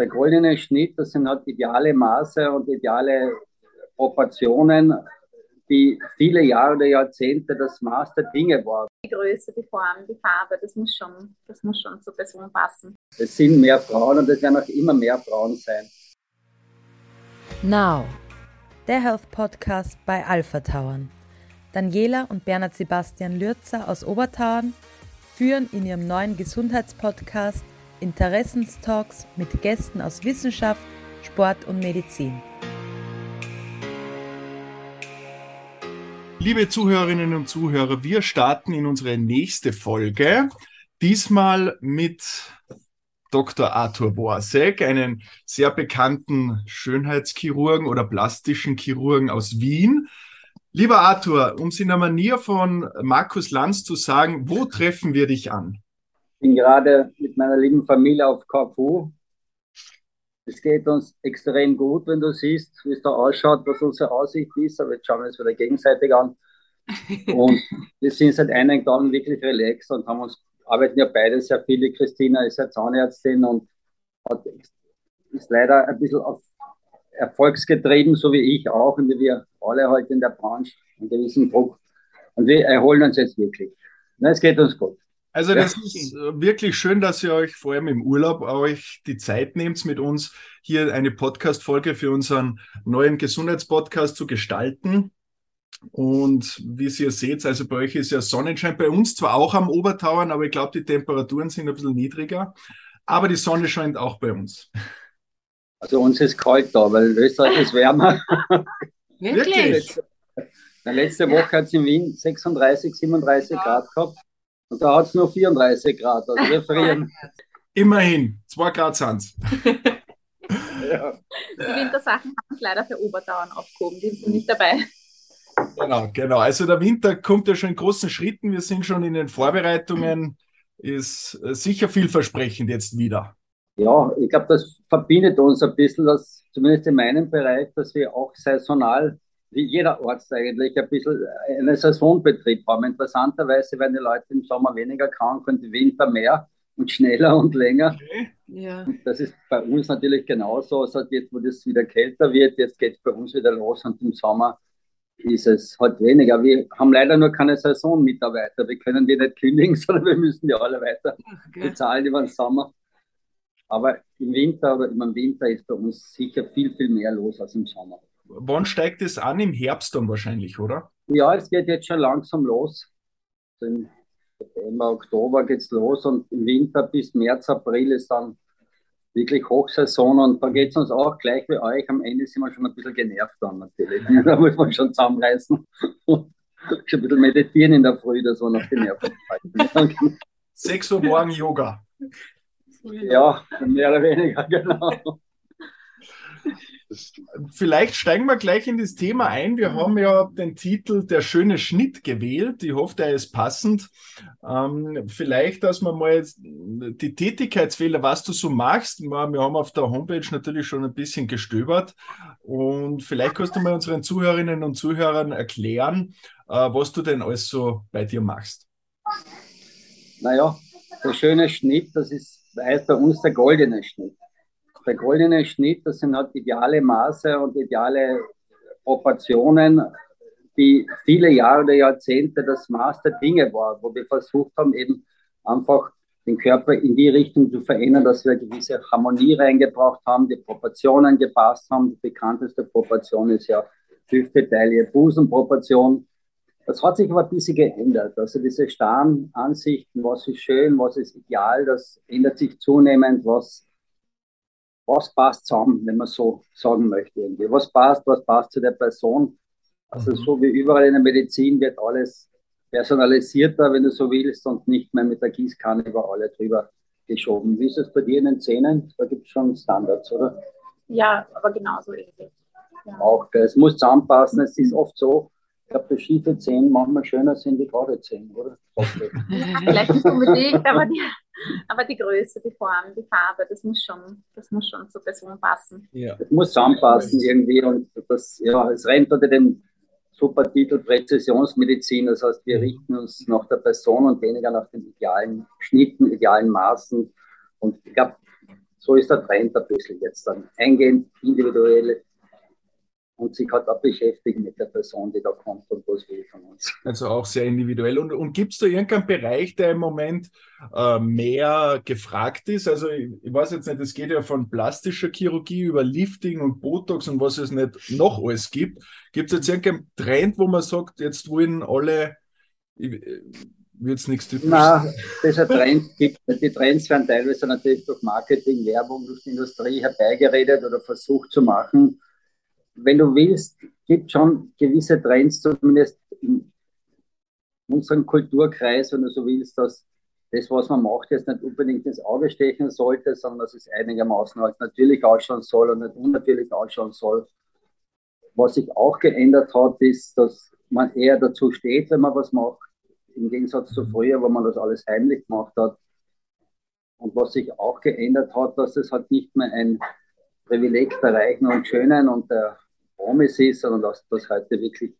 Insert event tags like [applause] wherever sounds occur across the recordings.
der goldene Schnitt, das sind halt ideale Maße und ideale Proportionen, die viele Jahre oder Jahrzehnte das Maß der Dinge war. Die Größe, die Form, die Farbe, das muss schon, das muss schon zur Person passen. Es sind mehr Frauen und es werden auch immer mehr Frauen sein. Now, der Health Podcast bei Alpha Tauern. Daniela und Bernhard Sebastian Lürzer aus Obertauern führen in ihrem neuen Gesundheitspodcast Interessenstalks mit Gästen aus Wissenschaft, Sport und Medizin. Liebe Zuhörerinnen und Zuhörer, wir starten in unsere nächste Folge. Diesmal mit Dr. Arthur Boasek, einen sehr bekannten Schönheitschirurgen oder plastischen Chirurgen aus Wien. Lieber Arthur, um es in der Manier von Markus Lanz zu sagen, wo treffen wir dich an? Ich bin gerade mit meiner lieben Familie auf Corfu. Es geht uns extrem gut, wenn du siehst, wie es da ausschaut, was unsere Aussicht ist. Aber jetzt schauen wir uns wieder gegenseitig an. [laughs] Und wir sind seit einigen Tagen wirklich relaxed und haben uns, arbeiten ja beide sehr viel. Die Christina ist ja Zahnärztin und hat, ist leider ein bisschen auf erfolgsgetrieben, so wie ich auch und wie wir alle heute in der Branche, einen gewissen Druck. Und wir erholen uns jetzt wirklich. Na, es geht uns gut. Also das ja. ist äh, wirklich schön, dass ihr euch vor allem im Urlaub euch die Zeit nehmt, mit uns hier eine Podcast-Folge für unseren neuen Gesundheitspodcast zu gestalten. Und wie ihr seht, also bei euch ist ja Sonnenschein, bei uns zwar auch am Obertauern, aber ich glaube, die Temperaturen sind ein bisschen niedriger. Aber die Sonne scheint auch bei uns. Also uns ist kalt da, weil Österreich ist wärmer. Wirklich? Letzte Woche hat es in Wien 36, 37 Grad gehabt. Und da hat es nur 34 Grad. Also wir frieren. Immerhin, 2 Grad sind es. [laughs] ja. Die Wintersachen haben es leider für Oberdauern aufgehoben, die sind nicht dabei. Genau, genau. Also der Winter kommt ja schon in großen Schritten. Wir sind schon in den Vorbereitungen. Ist äh, sicher vielversprechend jetzt wieder. Ja, ich glaube, das verbindet uns ein bisschen, dass, zumindest in meinem Bereich, dass wir auch saisonal wie jeder Arzt eigentlich ein bisschen einen Saisonbetrieb haben. Interessanterweise werden die Leute im Sommer weniger krank und im Winter mehr und schneller und länger. Okay. Ja. Das ist bei uns natürlich genauso. Also jetzt, wo das wieder kälter wird, jetzt geht es bei uns wieder los und im Sommer ist es halt weniger. Wir haben leider nur keine Saisonmitarbeiter. Wir können die nicht kündigen, [laughs] sondern wir müssen die alle weiter okay. bezahlen über den Sommer. Aber im Winter oder im Winter ist bei uns sicher viel, viel mehr los als im Sommer. Wann steigt es an? Im Herbst dann wahrscheinlich, oder? Ja, es geht jetzt schon langsam los. Im September, Oktober geht es los und im Winter bis März, April ist dann wirklich Hochsaison und da geht es uns auch gleich wie euch. Am Ende sind wir schon ein bisschen genervt dann natürlich. [laughs] da muss man schon zusammenreißen. [laughs] schon ein bisschen meditieren in der Früh, dass man auf die Nerven halten. 6 Uhr morgen Yoga. Ja, mehr oder weniger, genau. Vielleicht steigen wir gleich in das Thema ein. Wir haben ja den Titel Der schöne Schnitt gewählt. Ich hoffe, der ist passend. Ähm, vielleicht, dass wir mal die Tätigkeitsfehler, was du so machst. Wir haben auf der Homepage natürlich schon ein bisschen gestöbert. Und vielleicht kannst du mal unseren Zuhörerinnen und Zuhörern erklären, äh, was du denn alles so bei dir machst. Naja, der schöne Schnitt, das ist, bei uns der goldene Schnitt der goldene Schnitt, das sind halt ideale Maße und ideale Proportionen, die viele Jahre oder Jahrzehnte das Maß der Dinge war, wo wir versucht haben, eben einfach den Körper in die Richtung zu verändern, dass wir gewisse Harmonie reingebracht haben, die Proportionen gepasst haben. Die bekannteste Proportion ist ja Hüfte, Taille, Busenproportion. Das hat sich aber ein bisschen geändert. Also diese starren Ansichten, was ist schön, was ist ideal, das ändert sich zunehmend, was was passt zusammen, wenn man so sagen möchte. Irgendwie. Was passt, was passt zu der Person. Also mhm. so wie überall in der Medizin wird alles personalisierter, wenn du so willst, und nicht mehr mit der Gießkanne über alle drüber geschoben. Wie ist es bei dir in den Zähnen? Da gibt es schon Standards, oder? Ja, aber genauso ist es. Ja. Auch, es muss zusammenpassen. Es ist oft so, ich glaube, dass schiefe Zähne manchmal schöner sind wie gerade Zähne, oder? [laughs] Vielleicht nicht unbedingt, aber die, aber die Größe, die Form, die Farbe, das muss schon, das muss schon zur Person passen. Ja. Das muss zusammenpassen irgendwie und das, ja, es rennt unter dem Supertitel Präzisionsmedizin. Das heißt, wir richten uns nach der Person und weniger nach den idealen Schnitten, idealen Maßen. Und ich glaube, so ist der Trend ein bisschen jetzt dann. Eingehend, individuell und sich halt auch beschäftigen mit der Person, die da kommt und was will von uns. [laughs] Also auch sehr individuell. Und, und gibt es da irgendeinen Bereich, der im Moment äh, mehr gefragt ist? Also ich, ich, weiß jetzt nicht, es geht ja von plastischer Chirurgie über Lifting und Botox und was es nicht noch alles gibt. Gibt es jetzt irgendeinen Trend, wo man sagt, jetzt wollen alle, wird es nichts typisch Nein, dieser Trend gibt Die Trends werden teilweise natürlich durch Marketing, Werbung, durch die Industrie herbeigeredet oder versucht zu machen wenn du willst, gibt schon gewisse Trends, zumindest in unserem Kulturkreis, wenn du so willst, dass das, was man macht, jetzt nicht unbedingt ins Auge stechen sollte, sondern dass es einigermaßen halt natürlich ausschauen soll und nicht unnatürlich ausschauen soll. Was sich auch geändert hat, ist, dass man eher dazu steht, wenn man was macht, im Gegensatz zu früher, wo man das alles heimlich gemacht hat. Und was sich auch geändert hat, dass es halt nicht mehr ein Privileg der Reichen und Schönen und der Promis ist, sondern dass das heute wirklich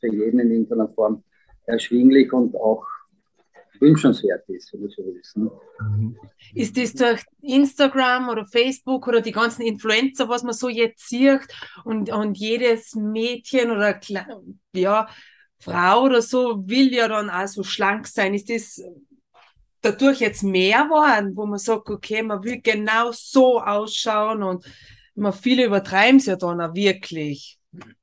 für jeden in irgendeiner Form erschwinglich und auch wünschenswert ist, wenn so willst. Mhm. Ist das durch Instagram oder Facebook oder die ganzen Influencer, was man so jetzt sieht und, und jedes Mädchen oder ja, Frau oder so will ja dann auch so schlank sein. Ist das dadurch jetzt mehr geworden, wo man sagt, okay, man will genau so ausschauen und man viele übertreiben es ja dann auch wirklich.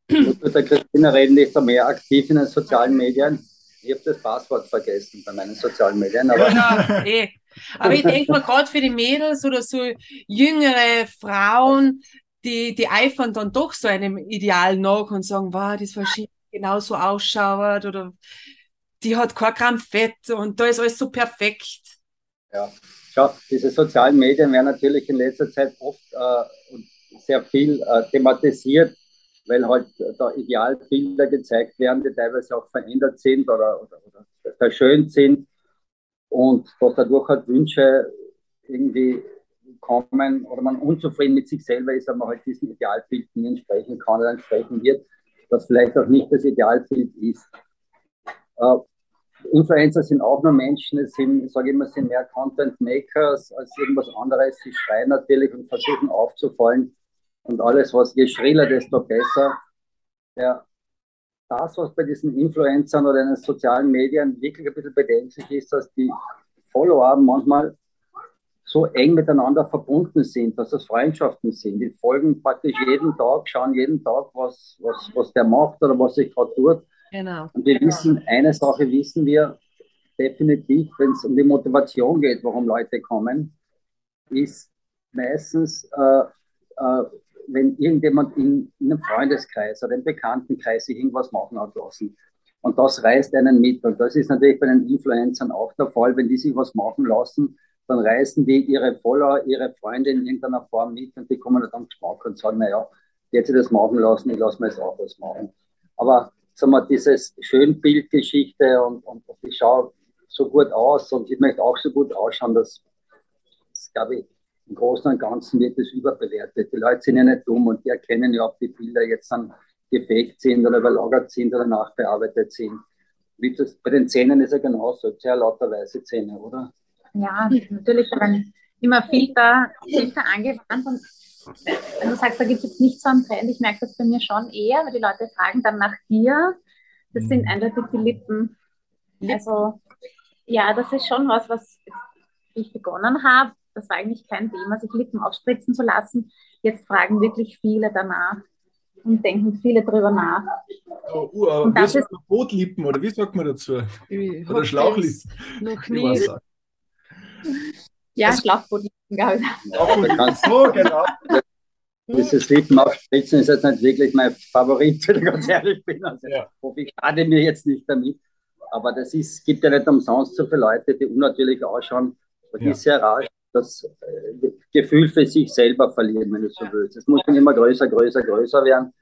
Ich mit der Christina reden, die ist da mehr aktiv in den sozialen Medien. Ich habe das Passwort vergessen bei meinen sozialen Medien. Aber, ja, eh. aber ich denke mal, gerade für die Mädels oder so jüngere Frauen, die, die eifern dann doch so einem Ideal nach und sagen, wow, das war genauso ausschaut oder die hat kein Gramm Fett und da ist alles so perfekt. Ja, schau, diese sozialen Medien werden natürlich in letzter Zeit oft äh, sehr viel äh, thematisiert, weil halt da Idealbilder gezeigt werden, die teilweise auch verändert sind oder, oder, oder verschönt sind und dass dadurch halt Wünsche irgendwie kommen oder man unzufrieden mit sich selber ist, aber man halt diesem Idealbild nie entsprechen kann oder entsprechen wird, das vielleicht auch nicht das Idealbild ist. Äh, Influencer sind auch nur Menschen, es sind, ich sage immer, sind mehr Content Makers als irgendwas anderes. Sie schreien natürlich und versuchen aufzufallen. Und alles, was je schriller, desto besser. Ja, das, was bei diesen Influencern oder in den sozialen Medien wirklich ein bisschen bedenklich ist, dass die Follower manchmal so eng miteinander verbunden sind, dass das Freundschaften sind. Die folgen praktisch jeden Tag, schauen jeden Tag, was, was, was der macht oder was sich gerade tut. Genau. Und wir wissen, eine Sache wissen wir definitiv, wenn es um die Motivation geht, warum Leute kommen, ist meistens, äh, äh, wenn irgendjemand in, in, einem Freundeskreis oder im Bekanntenkreis sich irgendwas machen hat lassen. Und das reißt einen mit. Und das ist natürlich bei den Influencern auch der Fall. Wenn die sich was machen lassen, dann reißen die ihre Follower, ihre Freunde in irgendeiner Form mit und die kommen dann Geschmack und sagen, naja, jetzt das machen lassen, ich lasse mir jetzt auch was machen. Aber sagen wir, dieses Schönbildgeschichte und, und ich schaue so gut aus und ich möchte auch so gut ausschauen, dass, das, glaube ich, im Großen und Ganzen wird es überbewertet. Die Leute sind ja nicht dumm und die erkennen ja, ob die Bilder jetzt dann gefaked sind oder überlagert sind oder nachbearbeitet sind. Wie das, bei den Zähnen ist ja genauso, sehr lauter weiße Zähne, oder? Ja, natürlich werden immer Filter, Filter angewandt und wenn du sagst, da gibt es jetzt nicht so einen Trend, ich merke das bei mir schon eher, weil die Leute fragen dann nach dir. Das sind mhm. eindeutig die Lippen. Also, ja, das ist schon was, was ich begonnen habe. Das war eigentlich kein Thema, sich Lippen aufspritzen zu lassen. Jetzt fragen wirklich viele danach und denken viele drüber nach. Oh, uh, und das ist Bootlippen oder wie sagt man dazu? Oder Schlauchlippen? Noch nie. Ja, Schlauchbootlippen glaube ich. Ja, so, genau. [laughs] Dieses Lippen aufspritzen ist jetzt nicht wirklich mein Favorit, [laughs] wenn ich ganz ehrlich bin. Also, ja. hoffe, ich schade mir jetzt nicht damit. Aber das ist, gibt ja nicht umsonst so viele Leute, die unnatürlich ausschauen. Und ja. ist sehr rasch das äh, Gefühl für sich selber verlieren, wenn du so willst. Es muss dann immer größer, größer, größer werden.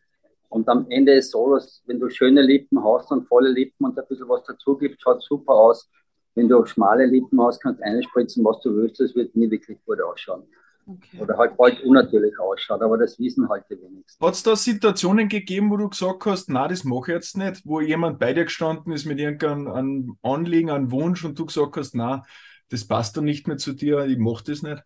Und am Ende ist so, dass wenn du schöne Lippen hast und volle Lippen und ein bisschen was dazu gibt, schaut super aus. Wenn du schmale Lippen hast, kannst du einspritzen, was du willst, das wird nie wirklich gut ausschauen. Okay. Oder halt bald unnatürlich ausschaut, aber das wissen halt die wenigsten. Hat es da Situationen gegeben, wo du gesagt hast, na, das mache ich jetzt nicht, wo jemand bei dir gestanden ist mit irgendeinem Anliegen, einem Wunsch und du gesagt hast, na, das passt dann nicht mehr zu dir, ich mache das nicht?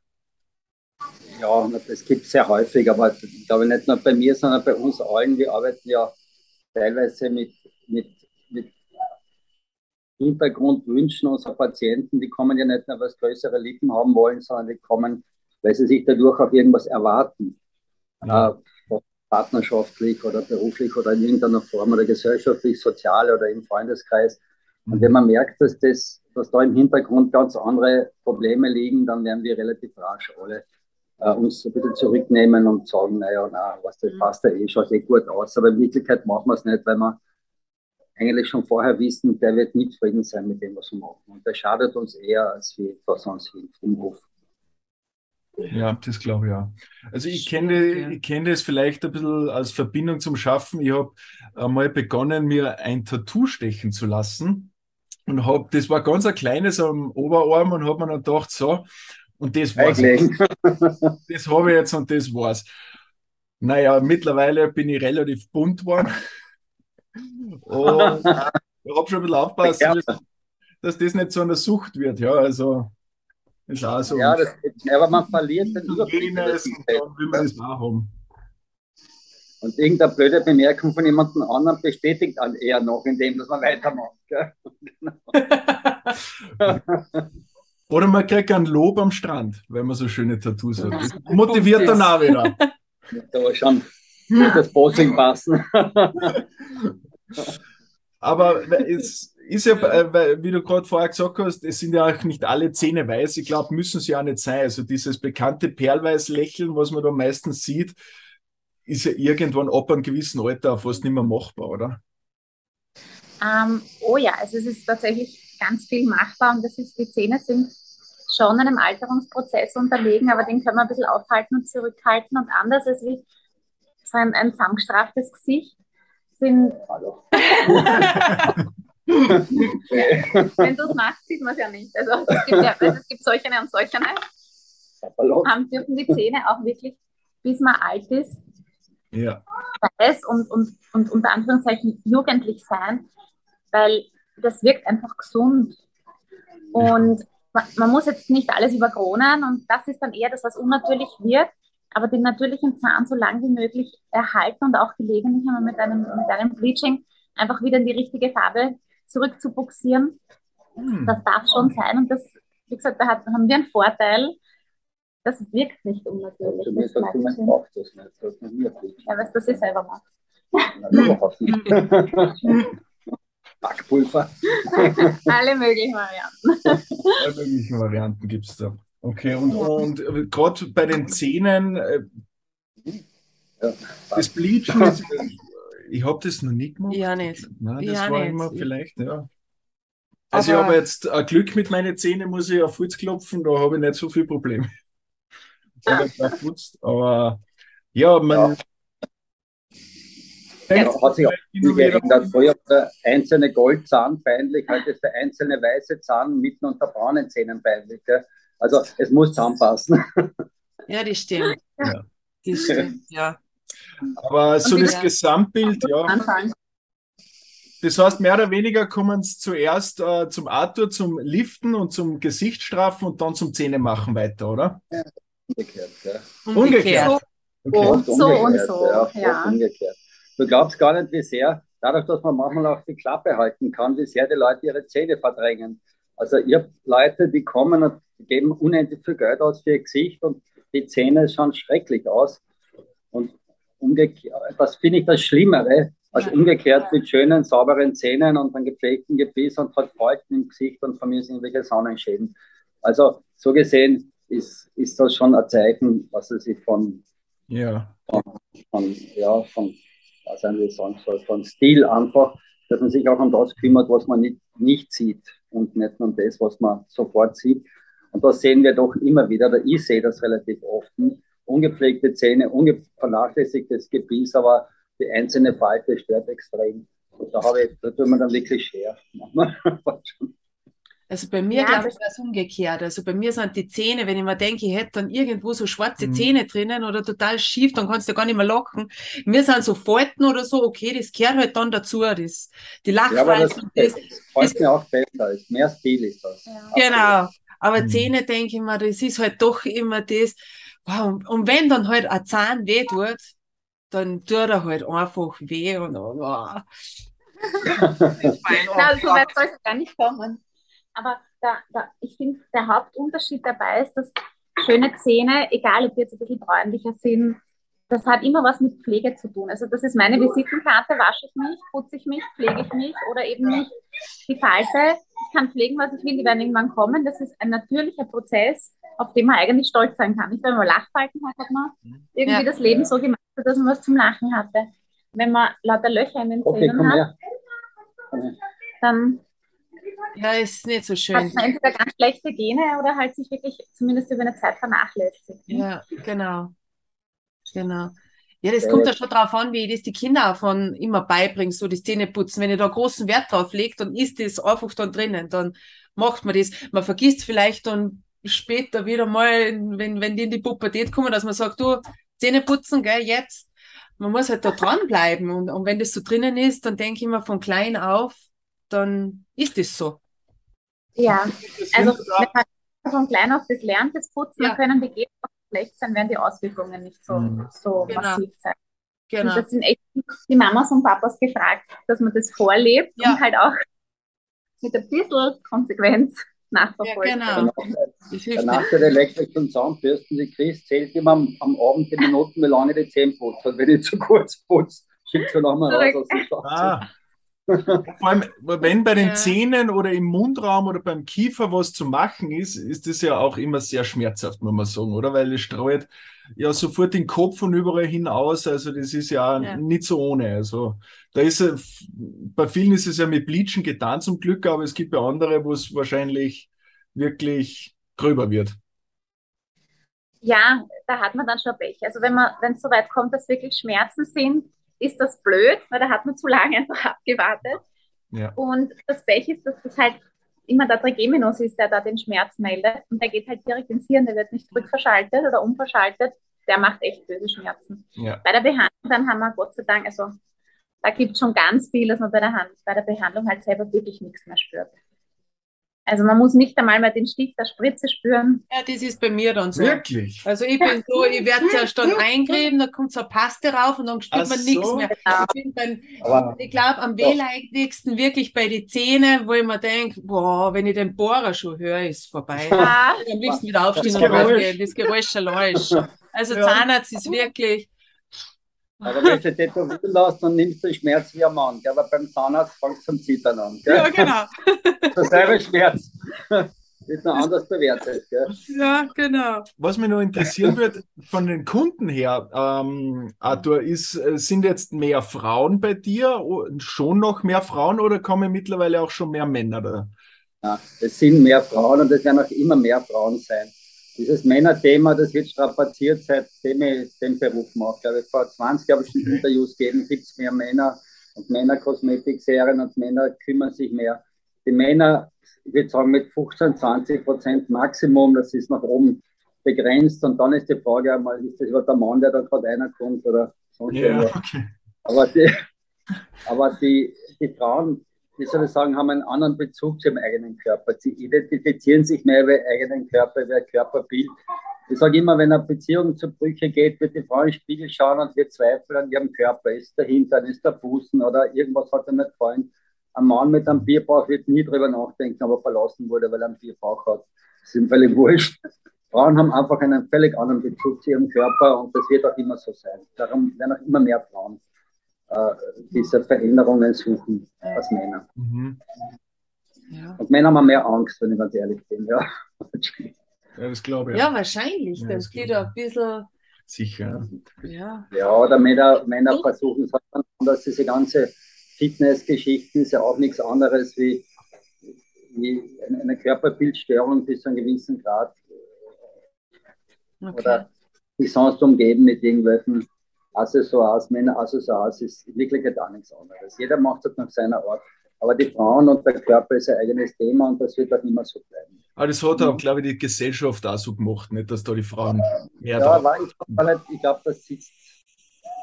Ja, das gibt es sehr häufig, aber ich glaube nicht nur bei mir, sondern bei uns allen. Wir arbeiten ja teilweise mit, mit, mit Hintergrundwünschen unserer Patienten. Die kommen ja nicht nur, weil sie größere Lippen haben wollen, sondern die kommen, weil sie sich dadurch auch irgendwas erwarten. Ja. Äh, partnerschaftlich oder beruflich oder in irgendeiner Form oder gesellschaftlich, sozial oder im Freundeskreis. Und wenn man merkt, dass, das, dass da im Hintergrund ganz andere Probleme liegen, dann werden wir relativ rasch alle äh, uns ein bisschen zurücknehmen und sagen, naja, na, was das passt ja eh, schaut eh gut aus. Aber in Wirklichkeit machen wir es nicht, weil wir eigentlich schon vorher wissen, der wird nicht zufrieden sein mit dem, was wir machen. Und der schadet uns eher, als wie das uns hilft im Hof. Ja, das glaube ich auch. Also ich kenne, ich kenne das vielleicht ein bisschen als Verbindung zum Schaffen. Ich habe einmal begonnen, mir ein Tattoo stechen zu lassen. Und hab, das war ganz ein kleines am Oberarm und habe mir dann gedacht, so, und das war's. [laughs] Das habe ich jetzt und das war's. Naja, mittlerweile bin ich relativ bunt geworden. [laughs] Und ich habe schon ein bisschen aufpassen dass das nicht so eine Sucht wird. Ja, also ist auch so. Ja, das, aber man verliert den Überblick. Das und dann will man das auch haben. Und irgendeine blöde Bemerkung von jemandem anderen bestätigt dann eher noch, indem dass man weitermacht. [laughs] Oder man kriegt ein Lob am Strand, wenn man so schöne Tattoos hat. Das motiviert dann auch wieder. Da schon muss das Posing passen. [laughs] Aber es ist ja, äh, wie du gerade vorher gesagt hast, es sind ja auch nicht alle Zähne weiß. Ich glaube, müssen sie ja nicht sein. Also dieses bekannte Perlweiß-Lächeln, was man da meistens sieht, ist ja irgendwann ab einem gewissen Alter fast nicht mehr machbar, oder? Ähm, oh ja, also es ist tatsächlich ganz viel machbar und das ist, die Zähne sind schon einem Alterungsprozess unterlegen, aber den können wir ein bisschen aufhalten und zurückhalten und anders als wie so ein, ein zusammengestraftes Gesicht sind. [laughs] Wenn du es machst, sieht man es ja nicht. Also es gibt, ja, also es gibt solche und solche. Haben dürfen die Zähne auch wirklich, bis man alt ist, ja. weiß und, und, und unter Anführungszeichen jugendlich sein, weil das wirkt einfach gesund. Und man, man muss jetzt nicht alles überkronen und das ist dann eher das, was unnatürlich wird, aber den natürlichen Zahn so lang wie möglich erhalten und auch gelegentlich einmal mit einem, mit einem Bleaching einfach wieder in die richtige Farbe zurückzubuxieren. Hm. Das darf schon sein und das, wie gesagt, da hat, haben wir einen Vorteil. Das wirkt nicht unnatürlich. Ja, das sagt, man braucht das nicht. Das ja, weißt du, dass ich selber machst. [laughs] Backpulver. Alle möglichen Varianten. Alle möglichen Varianten gibt es da. Okay, und, und äh, gerade bei den Zähnen, äh, ja. das Bleachen, ist, äh, ich habe das noch nie gemacht. Ja, nicht. Nein, das ja, war nicht. immer vielleicht, ja. Also Aber ich habe jetzt ein Glück mit meinen Zähnen, muss ich auf Holz klopfen, da habe ich nicht so viel Probleme. Ah. Aber ja, man, ja. Ja, hat sich auch viel geändert. Früher war der einzelne Goldzahn peinlich, heute ist der einzelne weiße Zahn mitten unter braunen Zähnen peinlich. Gell? Also es muss zusammenpassen. Ja, das stimmt. Ja. Das stimmt, ja. Aber so das Gesamtbild, ja. Anfangen. Das heißt, mehr oder weniger kommen es zuerst äh, zum Arthur, zum Liften und zum Gesichtsstrafen und dann zum Zähnemachen weiter, oder? Umgekehrt, ja. Umgekehrt. So, okay. so und so. Ja, ja. umgekehrt. Du glaubst gar nicht, wie sehr, dadurch, dass man manchmal auch die Klappe halten kann, wie sehr die Leute ihre Zähne verdrängen. Also ihr Leute, die kommen und geben unendlich viel Geld aus für ihr Gesicht und die Zähne schauen schrecklich aus. Und umgekehrt, das finde ich das Schlimmere, als umgekehrt mit schönen, sauberen Zähnen und einem gepflegten Gebiss und hat Falten im Gesicht und von mir sind irgendwelche Sonnenschäden. Also so gesehen ist, ist das schon ein Zeichen, was er sich von, ja. von, von, ja, von, was ich sagen soll, von Stil einfach, dass man sich auch um das kümmert, was man nicht, nicht sieht und nicht nur um das, was man sofort sieht. Und das sehen wir doch immer wieder, oder ich sehe das relativ oft. Ungepflegte Zähne, unge vernachlässigtes Gebiss, aber die einzelne Falte stört extrem. Und da, habe ich, da tut man dann wirklich schwer. [laughs] Also bei mir, ja, glaube ich, ist es umgekehrt. Also bei mir sind die Zähne, wenn ich mir denke, ich hätte dann irgendwo so schwarze mhm. Zähne drinnen oder total schief, dann kannst du gar nicht mehr locken. Mir sind so Falten oder so, okay, das gehört halt dann dazu. Das, die Lachfalten. Ja, das, das, das mir auch besser. Mehr Stil ist das. Ja. Genau. Aber mhm. Zähne denke ich mir, das ist halt doch immer das, wow, und, wenn dann halt ein Zahn weh tut, dann tut er halt einfach weh und wow. [laughs] Na, so weit soll es gar nicht kommen. Aber da, da, ich finde, der Hauptunterschied dabei ist, dass schöne Zähne, egal ob die jetzt ein bisschen bräunlicher sind, das hat immer was mit Pflege zu tun. Also das ist meine Visitenkarte, wasche ich mich, putze ich mich, pflege ich mich oder eben nicht die Falte. Ich kann pflegen, was ich will, die werden irgendwann kommen. Das ist ein natürlicher Prozess, auf den man eigentlich stolz sein kann. Nicht, wenn man Lachfalten hat, hat man irgendwie ja. das Leben so gemacht, dass man was zum Lachen hatte. Wenn man lauter Löcher in den Zähnen okay, hat, dann ja, ist nicht so schön. Hat man entweder ganz schlechte Gene oder halt sich wirklich zumindest über eine Zeit vernachlässigt. Ja, genau. Genau. Ja, das kommt ja schon drauf an, wie ich das die Kinder auch von immer beibringe, so das Zähneputzen. Wenn ich da großen Wert drauf lege, dann ist das einfach dann drinnen. Dann macht man das. Man vergisst vielleicht dann später wieder mal, wenn, wenn die in die Pubertät kommen, dass man sagt, du, Zähne putzen, gell, jetzt. Man muss halt da dranbleiben. Und, und wenn das so drinnen ist, dann denke ich immer von klein auf, dann ist das so. Ja, also wenn man von klein auf das lernt, das Putzen, ja. dann können die Gene schlecht sein, werden die Auswirkungen nicht so, mhm. so genau. massiv sein. Genau. Und das sind echt die Mamas und Papas gefragt, dass man das vorlebt ja. und halt auch mit ein bisschen Konsequenz nachverfolgt. Ja, genau. Der Nachteil der elektrischen Zahnbürsten, die Chris zählt immer am, am Abend die Minuten, wie lange die Zähne putzt. Und wenn ich zu kurz putze, schickt sie nochmal raus aus ah. Vor allem, wenn bei den ja. Zähnen oder im Mundraum oder beim Kiefer was zu machen ist, ist das ja auch immer sehr schmerzhaft, muss man sagen, oder? Weil es streut ja sofort den Kopf und überall hinaus. Also das ist ja, ja. nicht so ohne. Also da ist bei vielen ist es ja mit Bleachen getan zum Glück, aber es gibt ja andere, wo es wahrscheinlich wirklich gröber wird. Ja, da hat man dann schon Pech. Also wenn man, wenn es so weit kommt, dass wirklich Schmerzen sind, ist das blöd, weil da hat man zu lange einfach abgewartet. Ja. Und das Pech ist, dass das halt immer der Trigeminus ist, der da den Schmerz meldet und der geht halt direkt ins Hirn, der wird nicht rückverschaltet oder umverschaltet, der macht echt böse Schmerzen. Ja. Bei der Behandlung dann haben wir Gott sei Dank, also da gibt es schon ganz viel, dass man bei der, Hand, bei der Behandlung halt selber wirklich nichts mehr spürt. Also man muss nicht einmal mehr den Stich der Spritze spüren. Ja, das ist bei mir dann so. Wirklich? Also ich bin so, ich werde zuerst dann eingreifen, dann kommt so eine Paste rauf und dann spürt Ach man so. nichts mehr. Genau. Ich, ich glaube am wehleidigsten wirklich bei den Zähnen, wo ich mir denke, boah, wenn ich den Bohrer schon höre, ist vorbei. Ja. Am liebsten wieder aufstehen und rausgehen. Das Geräusch allein schon. Also ja. Zahnarzt ist wirklich, aber wenn du tätowieren lässt, dann nimmst du den Schmerz wie ein Mann. Aber beim Zahnarzt fängt es zum Zittern an. Gell? Ja, genau. [laughs] Derselbe Schmerz. Wird noch anders bewertet. Gell? Ja, genau. Was mich noch interessieren wird, von den Kunden her, ähm, Arthur, ist, äh, sind jetzt mehr Frauen bei dir? Schon noch mehr Frauen oder kommen mittlerweile auch schon mehr Männer da? Ja, es sind mehr Frauen und es werden auch immer mehr Frauen sein dieses Männerthema, das wird strapaziert, seitdem ich den Beruf mache. Ich glaube, vor 20 Jahren habe ich schon Interviews gegeben, gibt es mehr Männer und Männerkosmetikserien und Männer kümmern sich mehr. Die Männer, ich würde sagen, mit 15, 20 Prozent Maximum, das ist nach oben begrenzt. Und dann ist die Frage einmal, ist das über der Mann, der da gerade einer kommt oder sonst ja, okay. Aber, die, aber die, die Frauen, wie soll ich sagen, haben einen anderen Bezug zu ihrem eigenen Körper. Sie identifizieren sich mehr über ihren eigenen Körper, über ihr Körperbild. Ich sage immer, wenn eine Beziehung zu Brüche geht, wird die Frau in den Spiegel schauen und wird zweifeln an ihrem Körper. Ist der Hintern, ist der Busen oder irgendwas hat ihr nicht gefallen. Ein Mann mit einem Bierbauch wird nie drüber nachdenken, aber verlassen wurde, weil er einen Bierbauch hat. Das ist völlig wurscht. Frauen haben einfach einen völlig anderen Bezug zu ihrem Körper und das wird auch immer so sein. Darum werden auch immer mehr Frauen diese Veränderungen suchen als Männer. Mhm. Ja. Und Männer haben mehr Angst, wenn ich ganz ehrlich bin. Ja, ja das glaube ich. Ja, wahrscheinlich. Ja, das geht ein bisschen. Sicher. Ja, ja oder Männer, Männer versuchen es halt, dass diese ganze Fitnessgeschichten ist ja auch nichts anderes wie, wie eine Körperbildstörung bis zu einem gewissen Grad. Okay. Oder sich sonst umgeben mit irgendwelchen Accessoires, Männer-Accessoires ist in Wirklichkeit auch nichts anderes. Jeder macht es nach seiner Art. Aber die Frauen und der Körper ist ein eigenes Thema und das wird auch immer so bleiben. Aber das hat auch, glaube ich, die Gesellschaft auch so gemacht, nicht, dass da die Frauen mehr Ja, drauf. ich glaube, glaub, das, sitzt,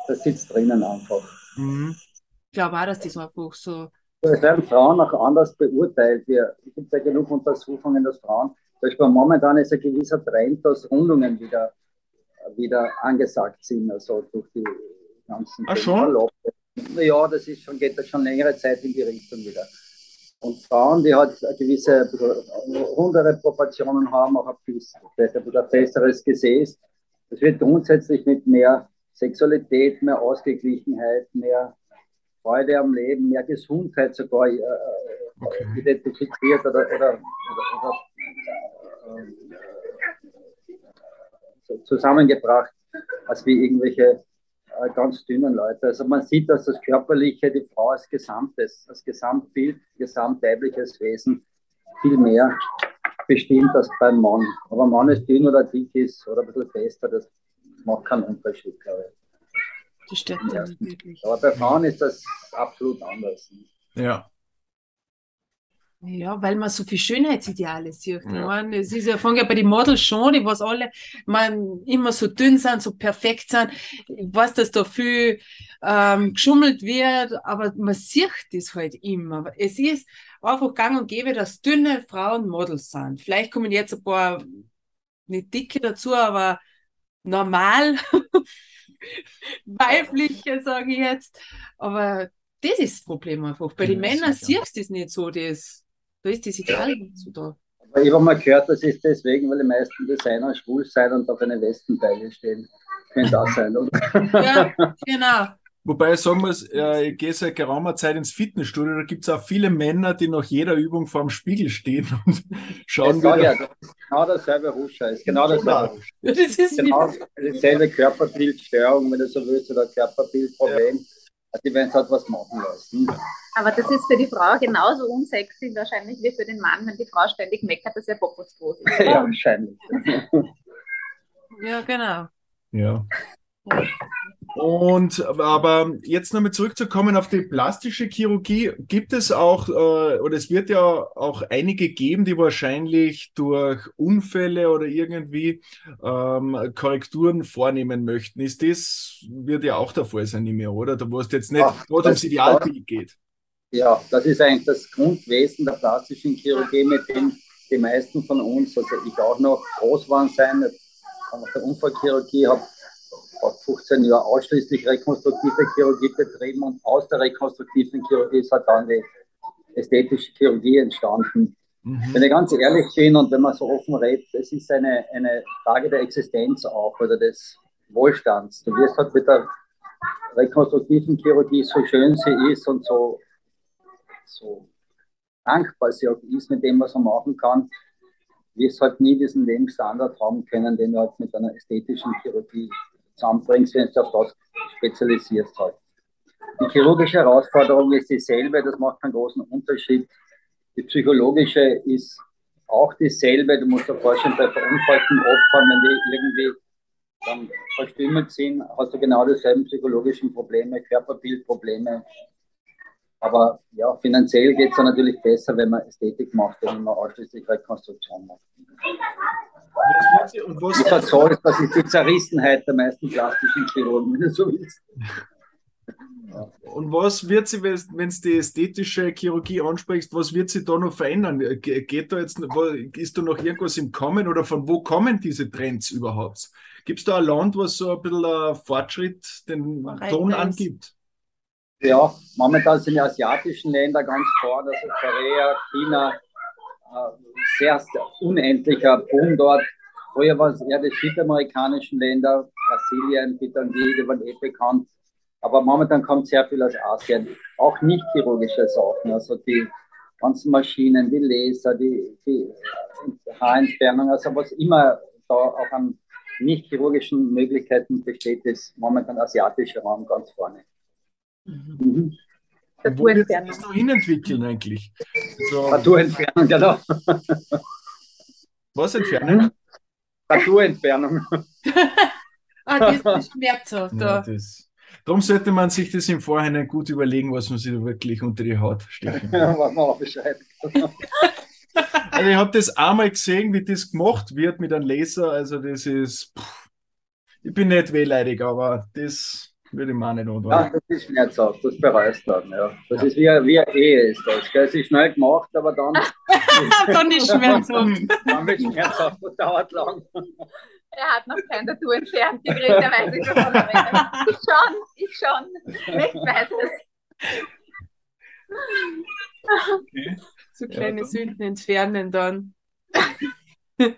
das sitzt drinnen einfach. Mhm. Ich glaube auch, dass das einfach so. Es werden Frauen auch anders beurteilt. Wir, es gibt ja genug Untersuchungen, dass Frauen, zum Beispiel momentan ist ein gewisser Trend, dass Rundungen wieder wieder angesagt sind, also durch die ganzen Ach schon? Ja, das ist schon, geht das schon längere Zeit in die Richtung wieder. Und Frauen, die halt gewisse rundere Proportionen haben, auch ein bisschen, ein festeres Gesäß, das wird grundsätzlich mit mehr Sexualität, mehr Ausgeglichenheit, mehr Freude am Leben, mehr Gesundheit sogar äh, okay. identifiziert oder, oder, oder, oder äh, zusammengebracht, als wie irgendwelche äh, ganz dünnen Leute. Also man sieht, dass das Körperliche die Frau als Gesamtes, als Gesamtbild, gesamtweibliches Wesen viel mehr bestimmt als beim Mann. Aber Mann ist dünn oder dick ist oder ein bisschen fester, das macht keinen Unterschied, glaube ich. Das stimmt ja. wirklich. Aber bei Frauen ist das absolut anders. Ja. Ja, weil man so viele Schönheitsideale sieht. Ja. Meine, es ist ja, fangen ja bei den Models schon, die was alle man, immer so dünn sind, so perfekt sind. Ich weiß, dass da viel ähm, geschummelt wird, aber man sieht das halt immer. Es ist einfach gang und gäbe, dass dünne Frauen Models sind. Vielleicht kommen jetzt ein paar nicht dicke dazu, aber normal [laughs] weibliche, sage ich jetzt. Aber das ist das Problem einfach. Bei ja, den Männern siehst du das nicht so, das da ist das Ideal so da. Aber ich habe mal gehört, das ist deswegen, weil die meisten Designer schwul sein und auf eine Westenbeile stehen. Könnte das sein, oder? Ja, [laughs] genau. Wobei ich sagen muss, ich gehe seit geraumer Zeit ins Fitnessstudio, da gibt es auch viele Männer, die nach jeder Übung vor dem Spiegel stehen [laughs] und schauen das wieder. Ja, das ist genau derselbe Ruscher, ist genau dasselbe. Ja, das ist genau dieselbe Körperbildstörung, wenn du so willst, oder Körperbildproblem. Ja. Also die werden halt was machen lassen. Aber das ist für die Frau genauso unsexy wahrscheinlich wie für den Mann, wenn die Frau ständig meckert, dass er Popos groß ist. [laughs] Ja, wahrscheinlich. ja, genau. Ja. Und aber jetzt nochmal zurückzukommen auf die plastische Chirurgie, gibt es auch, äh, oder es wird ja auch einige geben, die wahrscheinlich durch Unfälle oder irgendwie ähm, Korrekturen vornehmen möchten. Ist das, wird ja auch der Fall sein, nicht mehr, oder? Da wo es jetzt nicht gerade ums Idealbild geht. Ja, das ist eigentlich das Grundwesen der plastischen Chirurgie, mit dem die meisten von uns, also ich auch noch groß geworden sein, nach der Unfallchirurgie habe vor 15 Jahren ausschließlich rekonstruktive Chirurgie betrieben und aus der rekonstruktiven Chirurgie ist halt dann die ästhetische Chirurgie entstanden. Mhm. Wenn ich ganz ehrlich bin und wenn man so offen redet, es ist eine, eine Frage der Existenz auch oder des Wohlstands. Du wirst halt mit der rekonstruktiven Chirurgie, so schön sie ist und so, so dankbar sie auch ist mit dem, was man machen kann, wirst halt nie diesen Lebensstandard haben können, den du halt mit einer ästhetischen Chirurgie zusammenbringst, wenn du auf das spezialisierst halt. Die chirurgische Herausforderung ist dieselbe, das macht einen großen Unterschied. Die psychologische ist auch dieselbe. Du musst dir vorstellen, bei verunfallten Opfern, wenn die irgendwie dann verstümmelt sind, hast du genau dieselben psychologischen Probleme, Körperbildprobleme. Aber ja, finanziell geht es natürlich besser, wenn man Ästhetik macht, wenn man ausschließlich Rekonstruktion macht. Und was ich verzollt, das ist die Zerrissenheit der meisten plastischen Chirurgen, wenn du so willst. Und was wird sie, wenn es die ästhetische Chirurgie ansprichst, was wird sie da noch verändern? Geht da jetzt, ist da noch irgendwas im Kommen oder von wo kommen diese Trends überhaupt? Gibt es da ein Land, was so ein bisschen Fortschritt den Ton angibt? Ja, momentan sind die asiatischen Länder ganz vorne, also Korea, China, äh, sehr, sehr unendlicher Boom dort. Früher waren es eher die südamerikanischen Länder, Brasilien, die, die waren eh bekannt. Aber momentan kommt sehr viel aus Asien. Auch nicht chirurgische Sachen, also die ganzen Maschinen, die Laser, die, die Haarentfernung, also was immer da auch an nicht chirurgischen Möglichkeiten besteht, ist momentan asiatischer Raum ganz vorne. Mhm. Mhm. Wo wird sich das noch hinentwickeln eigentlich? So. Naturentfernung, genau. Was entfernen? Naturentfernung. [laughs] ah, das ist schmerzhaft. Ja, das, darum sollte man sich das im Vorhinein gut überlegen, was man sich da wirklich unter die Haut stecken. [laughs] Ja, man auch Bescheid. [laughs] also ich habe das einmal gesehen, wie das gemacht wird mit einem Laser. Also das ist... Pff, ich bin nicht wehleidig, aber das würde ich meinen, oder? Ja, das ist schmerzhaft, das bereust dann, ja. Das ja. ist wie, wie eine Ehe ist das. Gell? Es ist schnell gemacht, aber dann. [laughs] dann ist schmerzhaft. dann wird schmerzhaft, das dauert lang. Er hat noch kein Tattoo entfernt gekriegt, er weiß nicht, wovon er redet. Ich schon, ich schon. Ich weiß es. Okay. So kleine ja, Sünden entfernen dann. [laughs]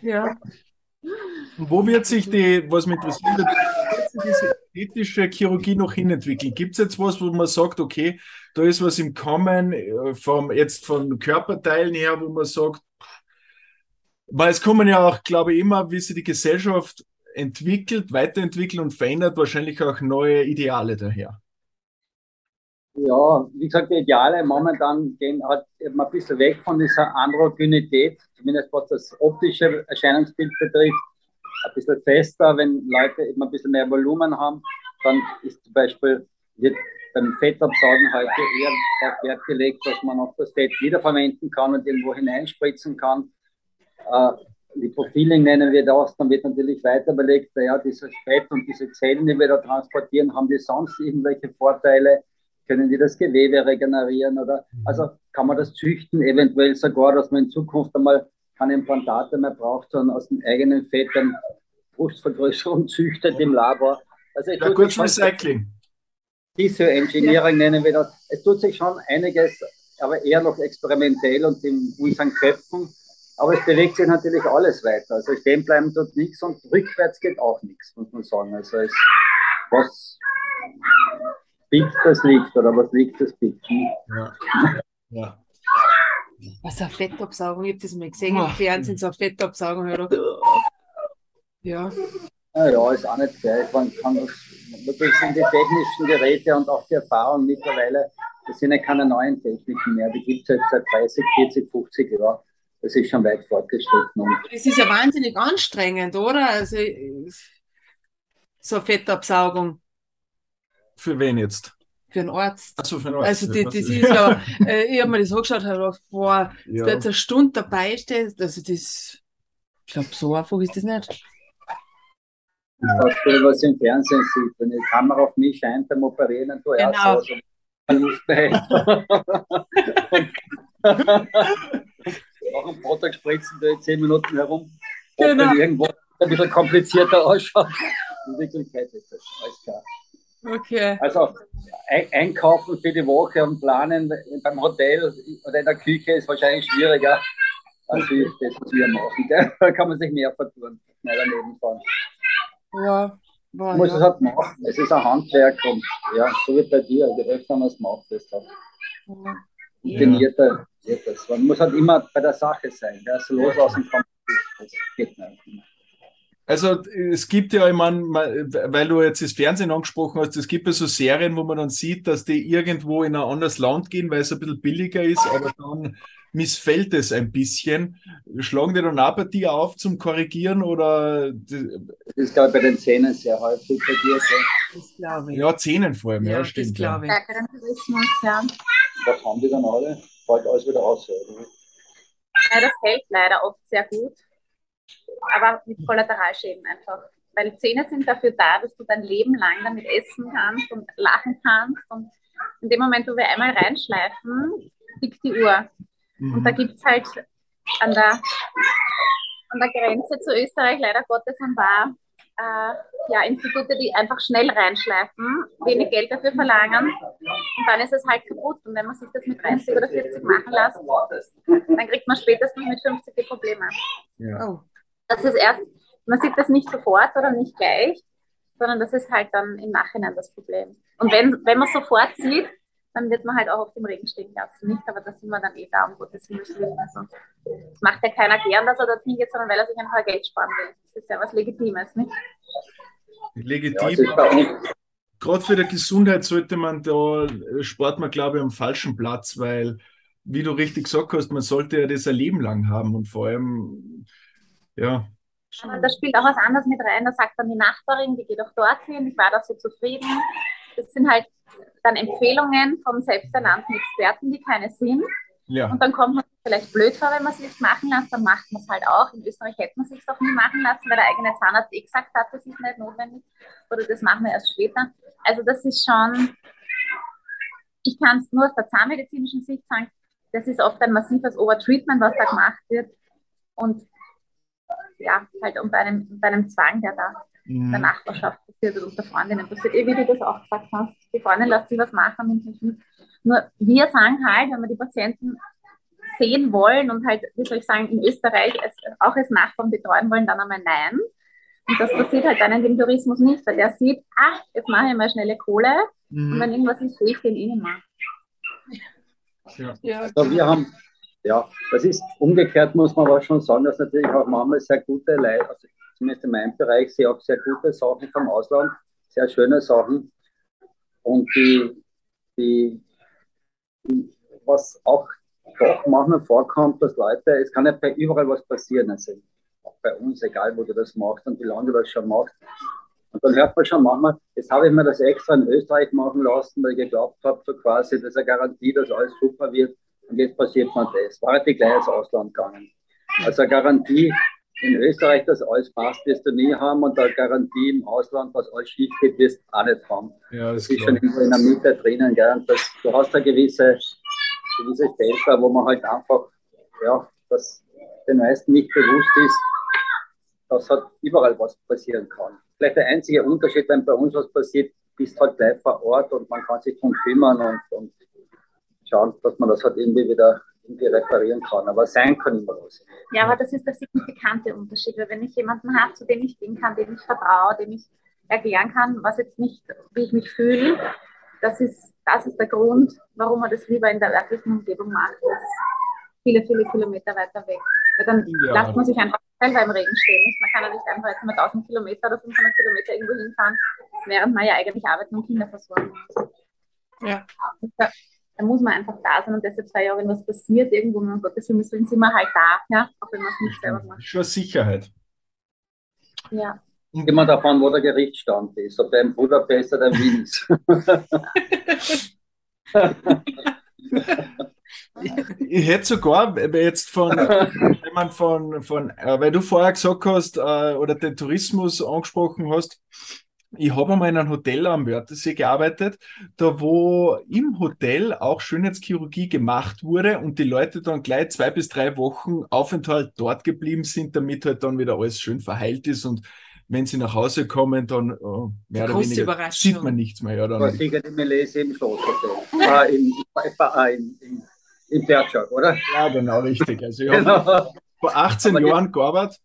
ja. Wo wird sich die, was mich interessiert, diese ästhetische Chirurgie noch hinentwickeln? Gibt es jetzt was, wo man sagt, okay, da ist was im Kommen, äh, vom, jetzt von Körperteilen her, wo man sagt, weil es kommen ja auch, glaube ich, immer, wie sich die Gesellschaft entwickelt, weiterentwickelt und verändert, wahrscheinlich auch neue Ideale daher. Ja, wie gesagt, die Ideale momentan gehen halt ein bisschen weg von dieser Androgynität, zumindest was das optische Erscheinungsbild betrifft. Ein bisschen fester, wenn Leute eben ein bisschen mehr Volumen haben, dann ist zum Beispiel, wird beim Fettabsaugen heute eher darauf Wert gelegt, dass man auch das Fett wiederverwenden kann und irgendwo hineinspritzen kann. Äh, Lipofiling nennen wir das, dann wird natürlich weiter überlegt, ja, dieses Fett und diese Zellen, die wir da transportieren, haben die sonst irgendwelche Vorteile? Können die das Gewebe regenerieren oder mhm. also kann man das züchten, eventuell sogar, dass man in Zukunft einmal keine Implantate mehr braucht, sondern aus dem eigenen Fett dann Brustvergrößerung [laughs] züchtet im Labor. Also ja, kurz Recycling. Tissue Engineering ja. nennen wir das. Es tut sich schon einiges, aber eher noch experimentell und in unseren Köpfen. Aber es bewegt sich natürlich alles weiter. Also stehen bleiben tut nichts und rückwärts geht auch nichts, muss man sagen. Also es, was biegt, das liegt, oder was liegt, das biegt. Ja. ja. Was eine Fettabsaugung, ich habe das mal gesehen im Fernsehen, so eine Fettabsaugung. Ja. Ja, ja, ist auch nicht fair. Man kann das, natürlich sind die technischen Geräte und auch die Erfahrung mittlerweile, das sind ja keine neuen Techniken mehr, die gibt es jetzt seit 30, 40, 50 Jahren. Das ist schon weit fortgeschritten. Und das ist ja wahnsinnig anstrengend, oder? Also, so eine Fettabsaugung. Für wen jetzt? Für einen Arzt. Achso, für einen Arzt. Also, die, das ist ja, [laughs] äh, ich habe mir das angeschaut, habe gedacht, boah, ja. jetzt eine Stunde dabei steht, also das, ich glaube, so einfach ist das nicht. Das ist viel, was im Fernsehen sieht. Wenn die Kamera auf mich scheint beim Operieren, dann tue ich genau. so, also behält. Nach dem Vortrag spritzen da zehn Minuten herum, genau. wenn irgendwo ein bisschen komplizierter ausschaut. In Wirklichkeit ist das alles klar. Okay. Also einkaufen für die Woche und planen beim Hotel oder in der Küche ist wahrscheinlich schwieriger als das, was wir machen. [laughs] Da kann man sich mehr vertun, schneller nebenfahren. Ja. Boah, muss ja. es halt machen. Es ist ein Handwerk und ja, so wie bei dir, je öfter man es macht, desto ja. wird das. Man muss halt immer bei der Sache sein. Ja, so los aus dem Kampf, das geht nicht. Also es gibt ja, ich meine, weil du jetzt das Fernsehen angesprochen hast, es gibt ja so Serien, wo man dann sieht, dass die irgendwo in ein anderes Land gehen, weil es ein bisschen billiger ist, aber dann missfällt es ein bisschen. Schlagen die dann auch bei dir auf zum Korrigieren oder? Das ist, glaube ich, bei den Zähnen sehr häufig bei dir. Das glaube ich. Ja, Zähnen vor allem, ja, ja stimmt. Das glaube ich. Ja. Was haben die dann alle? Fällt alles wieder aus, oder? Ja, das hält leider oft sehr gut aber mit Kollateralschäden einfach. Weil Zähne sind dafür da, dass du dein Leben lang damit essen kannst und lachen kannst. Und in dem Moment, wo wir einmal reinschleifen, tickt die Uhr. Mhm. Und da gibt es halt an der, an der Grenze zu Österreich leider Gottes ein paar äh, ja, Institute, die einfach schnell reinschleifen, wenig Geld dafür verlangen und dann ist es halt kaputt. Und wenn man sich das mit 30 oder 40 machen lässt, dann kriegt man spätestens mit 50 die Probleme. Ja. Oh das ist erst, man sieht das nicht sofort oder nicht gleich, sondern das ist halt dann im Nachhinein das Problem. Und wenn, wenn man sofort sieht, dann wird man halt auch auf dem Regen stehen lassen. Nicht, aber da sind wir dann eh da, um Gottes Willen. Also, das macht ja keiner gern, dass er dorthin geht, sondern weil er sich einfach Geld sparen will. Das ist ja was Legitimes, nicht? Legitim. Ja, Gerade für die Gesundheit sollte man da, spart man, glaube ich, am falschen Platz, weil, wie du richtig gesagt hast, man sollte ja das ein Leben lang haben und vor allem ja. Aber da spielt auch was anderes mit rein. Da sagt dann die Nachbarin, die geht auch dorthin, ich war da so zufrieden. Das sind halt dann Empfehlungen von selbsternannten Experten, die keine sind. Ja. Und dann kommt man vielleicht blöd vor, wenn man es nicht machen lässt, dann macht man es halt auch. In Österreich hätte man es sich doch nie machen lassen, weil der eigene Zahnarzt eh gesagt hat, das ist nicht notwendig. Oder das machen wir erst später. Also das ist schon, ich kann es nur aus der zahnmedizinischen Sicht sagen, das ist oft ein massives Overtreatment, was da gemacht wird. Und ja, halt unter einem, unter einem Zwang, der da in der Nachbarschaft passiert oder unter Freundinnen passiert. Eh, wie du das auch gesagt hast, die Freundin lässt sich was machen. Nur wir sagen halt, wenn wir die Patienten sehen wollen und halt, wie soll ich sagen, in Österreich es, auch als Nachbarn betreuen wollen, dann einmal nein. Und das passiert halt dann in dem Tourismus nicht, weil der sieht, ach, jetzt mache ich mal schnelle Kohle Mhm. und wenn irgendwas ist, sehe ich den eh nicht mehr. Ja. Ja, Also wir haben, ja, das ist umgekehrt, muss man aber schon sagen, dass natürlich auch manchmal sehr gute Leute, also zumindest in meinem Bereich, sehe auch sehr gute Sachen vom Ausland, sehr schöne Sachen. Und die, die, was auch doch manchmal vorkommt, dass Leute, es kann ja bei überall was passieren, also auch bei uns, egal wo du das machst und wie lange du das schon machst. Und dann hört man schon manchmal, jetzt habe ich mir das extra in Österreich machen lassen, weil ich geglaubt habe, so quasi, das ist eine Garantie, dass alles super wird. Und jetzt passiert mir das. War die gleich ins Ausland gegangen. Also eine Garantie in Österreich, dass alles passt, wirst du nie haben. Und eine Garantie im Ausland, dass alles schief geht, wirst du auch nicht haben. Ja, Das ist schon irgendwo in der Mitte drinnen. Gell? Und das, du hast eine gewisse, gewisse Delta, wo man halt einfach, ja, das den meisten nicht bewusst ist, dass halt überall was passieren kann. Vielleicht der einzige Unterschied, wenn bei uns was passiert, bist halt gleich vor Ort und man kann sich darum kümmern und, und schauen, dass man das halt irgendwie wieder irgendwie reparieren kann. Aber sein kann immer was. Ja, aber das ist der signifikante Unterschied, weil wenn ich jemanden habe, zu dem ich gehen kann, dem ich vertraue, dem ich erklären kann, was jetzt nicht, wie ich mich fühle, das ist, das ist der Grund, warum man das lieber in der örtlichen Umgebung macht, als viele, viele Kilometer weiter weg. Weil dann Ja. lässt man sich einfach selber im Regen stehen. Man kann ja nicht einfach jetzt mal 1000 Kilometer oder 500 Kilometer irgendwo hinfahren, während man ja eigentlich arbeiten und Kinder versorgen muss. Ja. Da, muss man einfach da sein und deshalb zwei Jahre, wenn was passiert, irgendwo, um Gottes Willen, sind wir halt da, ja, auch wenn man es nicht selber macht. Schon Sicherheit. Ja. Immer davon, wo der Gerichtsstand ist, ob der in Budapest oder in Wien ist. Ich hätte sogar, wenn jetzt von, wenn man von, von äh, weil du vorher gesagt hast, äh, oder den Tourismus angesprochen hast, ich habe einmal in einem Hotel am Wörthersee gearbeitet, da wo im Hotel auch Schönheitschirurgie gemacht wurde und die Leute dann gleich zwei bis drei Wochen Aufenthalt dort geblieben sind, damit halt dann wieder alles schön verheilt ist und wenn sie nach Hause kommen, dann äh, mehr oder weniger sieht man nichts mehr. Ja, dann, sicher die Melese im Schlosshotel. Äh, äh, Bergschau, oder? ja, genau, richtig. Also ich habe Genau. vor 18 Aber die- Jahren gearbeitet.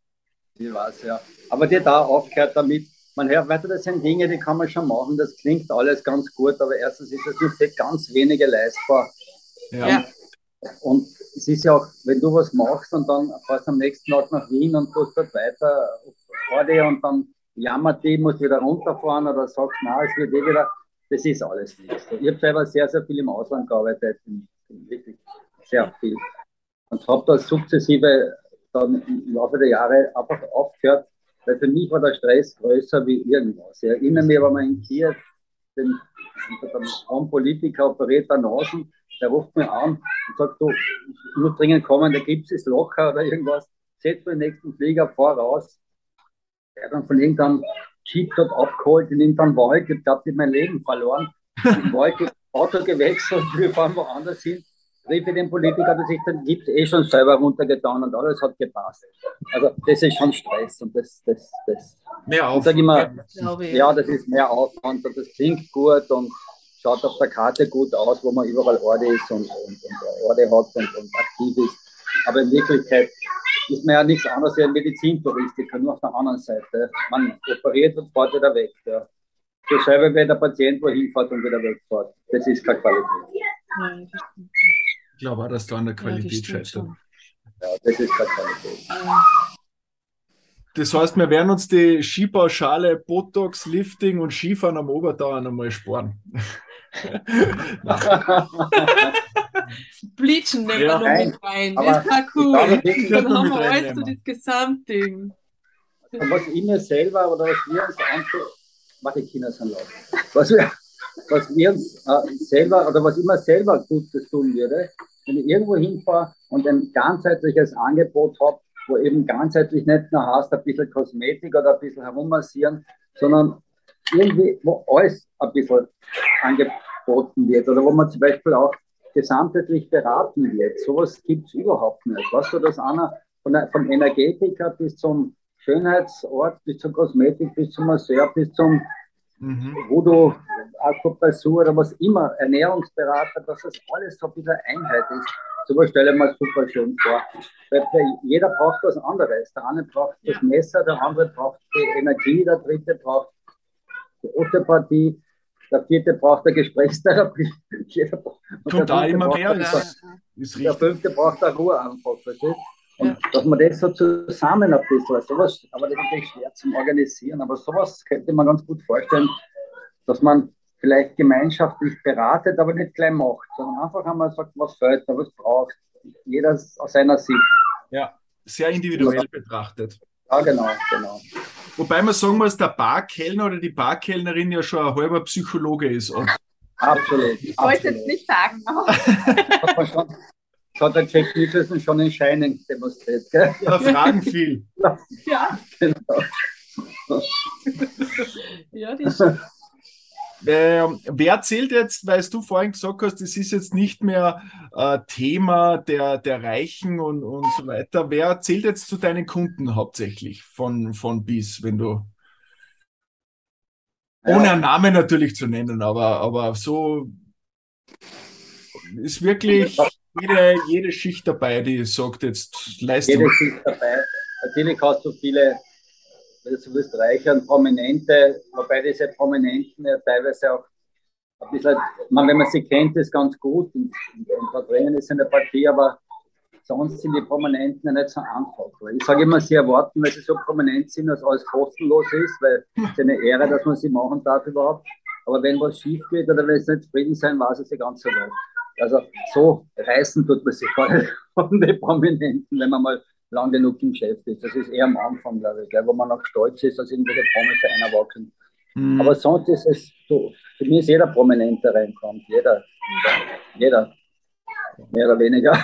Ich weiß, ja. Aber die da aufgehört damit, man hört weiter, das sind Dinge, die kann man schon machen, das klingt alles ganz gut, aber erstens ist das nur für ganz wenige leistbar. Ja. Ja. Und es ist ja auch, wenn du was machst und dann fährst du am nächsten Tag nach Wien und tust dort weiter vor dir und dann jammert die, musst wieder runterfahren oder sagst, na, es wird eh wieder, das ist alles nichts. Ich habe selber sehr, sehr viel im Ausland gearbeitet, wirklich sehr viel. Und habe das sukzessive dann im Laufe der Jahre einfach aufgehört, weil für mich war der Stress größer wie irgendwas. Ich erinnere mich, wenn man in Kiew den, den Politiker operiert an Nasen, der ruft mir an und sagt, du, ich muss dringend kommen, der Gips ist locker oder irgendwas. Setz mir den nächsten Flieger, fahr raus. Der hat dann von irgendeinem Jeep dort abgeholt in irgendeinem Wald. Ich glaube, ich mein Leben verloren. Im Wald Auto gewechselt, wir fahren woanders hin. Ich den Politiker, der sich den Gips eh schon selber runtergetan und alles hat gepasst. Also das ist schon Stress und das, das, das. Mehr Ich sage immer, ich. ja, das ist mehr Aufwand und das klingt gut und schaut auf der Karte gut aus, wo man überall Orte ist und, und, und Orte hat und, und aktiv ist. Aber in Wirklichkeit ist man ja nichts anderes wie ein Medizintouristiker, nur auf der anderen Seite. Man operiert und fährt wieder weg. Ja. Dasselbe, wenn der Patient wohin fährt und wieder wegfährt. Das ist keine Qualität. Ja, das stimmt. Ich glaube auch, dass da an der Ja, das schon. Ja, das ist keine Qualität. Ja. Das heißt, wir werden uns die Skipauschale, Botox, Lifting und Skifahren am Obertauern einmal sparen. [laughs] Bleachen nehmen Ja, wir noch nein. mit rein. Aber Das war ich glaube cool. Dann haben wir alles so das Gesamtding. Und was ich mir selber oder was wir uns antun, warte, die Kinder sind laut. Was wir, was wir uns äh, selber oder was ich mir selber Gutes tun würde, wenn ich irgendwo hinfahre und ein ganzheitliches Angebot habe, wo eben ganzheitlich nicht nur heißt, ein bisschen Kosmetik oder ein bisschen herummassieren, sondern irgendwie, wo alles ein bisschen angeboten wird oder wo man zum Beispiel auch gesamtheitlich beraten wird. Sowas gibt es überhaupt nicht. Weißt du, dass einer von der, vom Energetiker bis zum Schönheitsort bis zur Kosmetik, bis zum Masseur, bis zum mhm. Voodoo, Akupressur oder was immer, Ernährungsberater, dass das alles so ein bisschen Einheit ist. So was stelle ich mir super schön vor. Weil jeder braucht was anderes. Der eine braucht das Messer, der andere braucht die Energie, der dritte braucht die Osteopathie, der vierte braucht eine Gesprächstherapie. [laughs] Kommt da immer mehr. Ist, der fünfte braucht eine Ruhe einfach. Versteht? Und dass man das so zusammen ein bisschen, sowas, aber das ist natürlich schwer zum Organisieren, aber sowas könnte man ganz gut vorstellen, dass man vielleicht gemeinschaftlich beratet, aber nicht gleich macht, sondern einfach einmal sagt, was fehlt, was braucht. Jeder aus seiner Sicht. Ja, sehr individuell betrachtet. Ja, genau, genau. Wobei man sagen muss, der Barkellner oder die Barkellnerin ja schon ein halber Psychologe ist. Absolut. Ich wollte jetzt nicht sagen. [laughs] hat der Jack Nicholson schon in Shining demonstriert. Gell? Ja, fragen viel. [laughs] Ja. Genau. ja, die. Äh, wer zählt jetzt, weil du vorhin gesagt hast, das ist jetzt nicht mehr äh, Thema der, der Reichen und, und so weiter. Wer zählt jetzt zu deinen Kunden hauptsächlich von, von bis, wenn du ohne einen Namen natürlich zu nennen, aber, aber so ist wirklich jede, jede Schicht dabei, die sagt jetzt Leistung. Jede Schicht dabei. Natürlich hast du viele so willst, reicher und Prominente, wobei diese Prominenten ja teilweise auch ein bisschen, man, wenn man sie kennt, ist ganz gut und, und, und da drinnen ist in der Partie, aber sonst sind die Prominenten ja nicht so einfach. Ich sage immer, sie erwarten, weil sie so prominent sind, dass alles kostenlos ist, weil es ist eine Ehre, dass man sie machen darf überhaupt. Aber wenn was schief geht oder wenn sie nicht zufrieden sein, weiß es die ganze Welt. Also so reißen tut man sich gar nicht von den Prominenten, wenn man mal lang genug im Geschäft ist. Das ist eher am Anfang, glaube ich, wo man noch stolz ist, dass irgendwelche Promis einer wachsen. Mhm. Aber sonst ist es so, für mich ist jeder Prominent, der reinkommt. Jeder. Jeder. Mehr oder weniger.